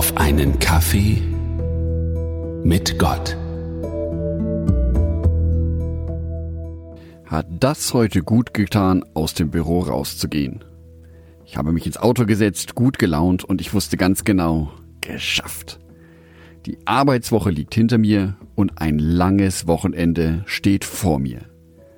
auf einen Kaffee mit Gott. Hat das heute gut getan, aus dem Büro rauszugehen? Ich habe mich ins Auto gesetzt, gut gelaunt und ich wusste ganz genau, geschafft. Die Arbeitswoche liegt hinter mir und ein langes Wochenende steht vor mir.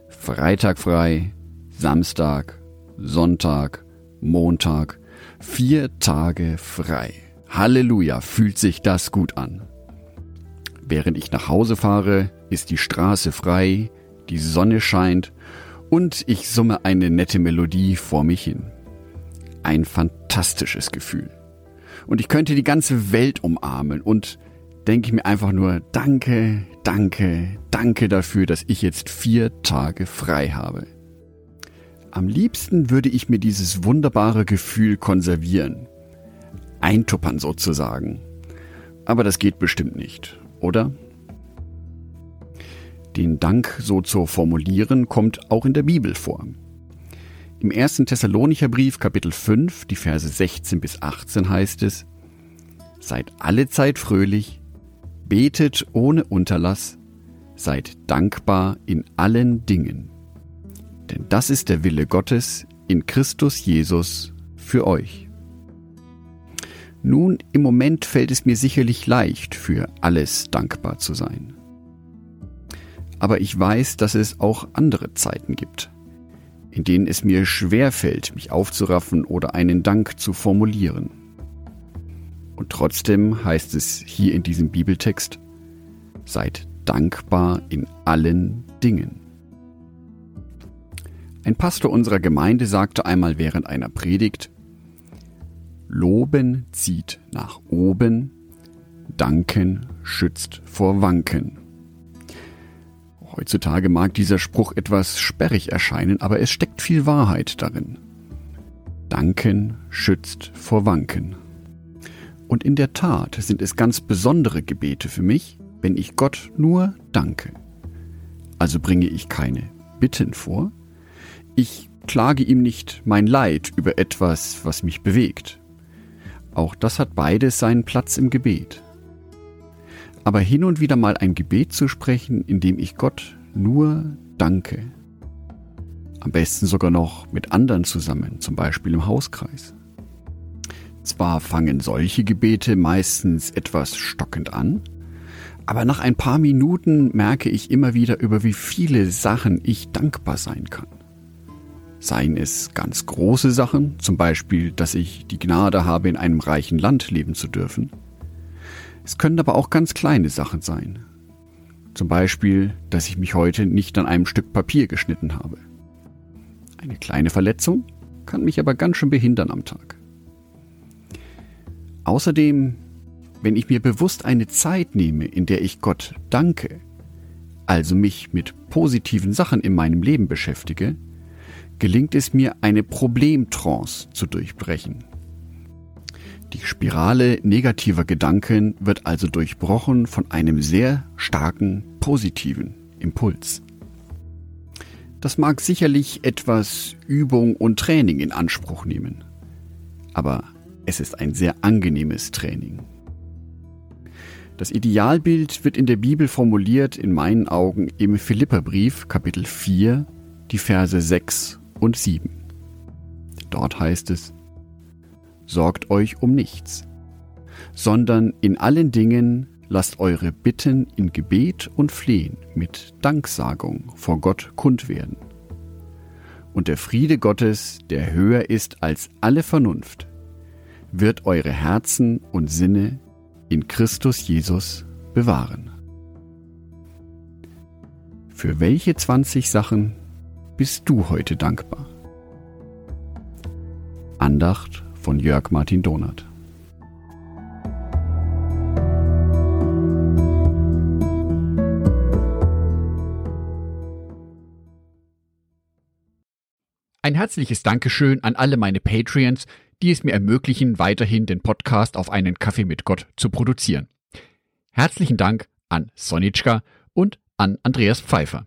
Freitag frei, Samstag, Sonntag, Montag, vier Tage frei. Halleluja, fühlt sich das gut an. Während ich nach Hause fahre, ist die Straße frei, die Sonne scheint und ich summe eine nette Melodie vor mich hin. Ein fantastisches Gefühl. Und ich könnte die ganze Welt umarmen und denke mir einfach nur, danke, danke, danke dafür, dass ich jetzt vier Tage frei habe. Am liebsten würde ich mir dieses wunderbare Gefühl konservieren. Eintuppern sozusagen. Aber das geht bestimmt nicht, oder? Den Dank so zu formulieren kommt auch in der Bibel vor. Im ersten Thessalonicher Brief Kapitel 5, die Verse 16 bis 18 heißt es, Seid alle Zeit fröhlich, Betet ohne Unterlass, seid dankbar in allen Dingen. Denn das ist der Wille Gottes in Christus Jesus für euch. Nun, im Moment fällt es mir sicherlich leicht, für alles dankbar zu sein. Aber ich weiß, dass es auch andere Zeiten gibt, in denen es mir schwer fällt, mich aufzuraffen oder einen Dank zu formulieren. Und trotzdem heißt es hier in diesem Bibeltext, seid dankbar in allen Dingen. Ein Pastor unserer Gemeinde sagte einmal während einer Predigt, Loben zieht nach oben, Danken schützt vor Wanken. Heutzutage mag dieser Spruch etwas sperrig erscheinen, aber es steckt viel Wahrheit darin. Danken schützt vor Wanken. Und in der Tat sind es ganz besondere Gebete für mich, wenn ich Gott nur danke. Also bringe ich keine Bitten vor. Ich klage ihm nicht mein Leid über etwas, was mich bewegt. Auch das hat beides seinen Platz im Gebet. Aber hin und wieder mal ein Gebet zu sprechen, in dem ich Gott nur danke. Am besten sogar noch mit anderen zusammen, zum Beispiel im Hauskreis. Zwar fangen solche Gebete meistens etwas stockend an, aber nach ein paar Minuten merke ich immer wieder, über wie viele Sachen ich dankbar sein kann. Seien es ganz große Sachen, zum Beispiel, dass ich die Gnade habe, in einem reichen Land leben zu dürfen. Es können aber auch ganz kleine Sachen sein. Zum Beispiel, dass ich mich heute nicht an einem Stück Papier geschnitten habe. Eine kleine Verletzung kann mich aber ganz schön behindern am Tag. Außerdem, wenn ich mir bewusst eine Zeit nehme, in der ich Gott danke, also mich mit positiven Sachen in meinem Leben beschäftige, gelingt es mir, eine Problemtrance zu durchbrechen. Die Spirale negativer Gedanken wird also durchbrochen von einem sehr starken positiven Impuls. Das mag sicherlich etwas Übung und Training in Anspruch nehmen. Aber es ist ein sehr angenehmes Training. Das Idealbild wird in der Bibel formuliert, in meinen Augen im Philipperbrief Kapitel 4, die Verse 6 und 7. Dort heißt es, Sorgt euch um nichts, sondern in allen Dingen lasst eure Bitten in Gebet und Flehen mit Danksagung vor Gott kund werden. Und der Friede Gottes, der höher ist als alle Vernunft, wird eure Herzen und Sinne in Christus Jesus bewahren. Für welche 20 Sachen bist du heute dankbar? Andacht von Jörg Martin Donath. Ein herzliches Dankeschön an alle meine Patreons, die es mir ermöglichen, weiterhin den Podcast auf einen Kaffee mit Gott zu produzieren. Herzlichen Dank an Sonitschka und an Andreas Pfeiffer.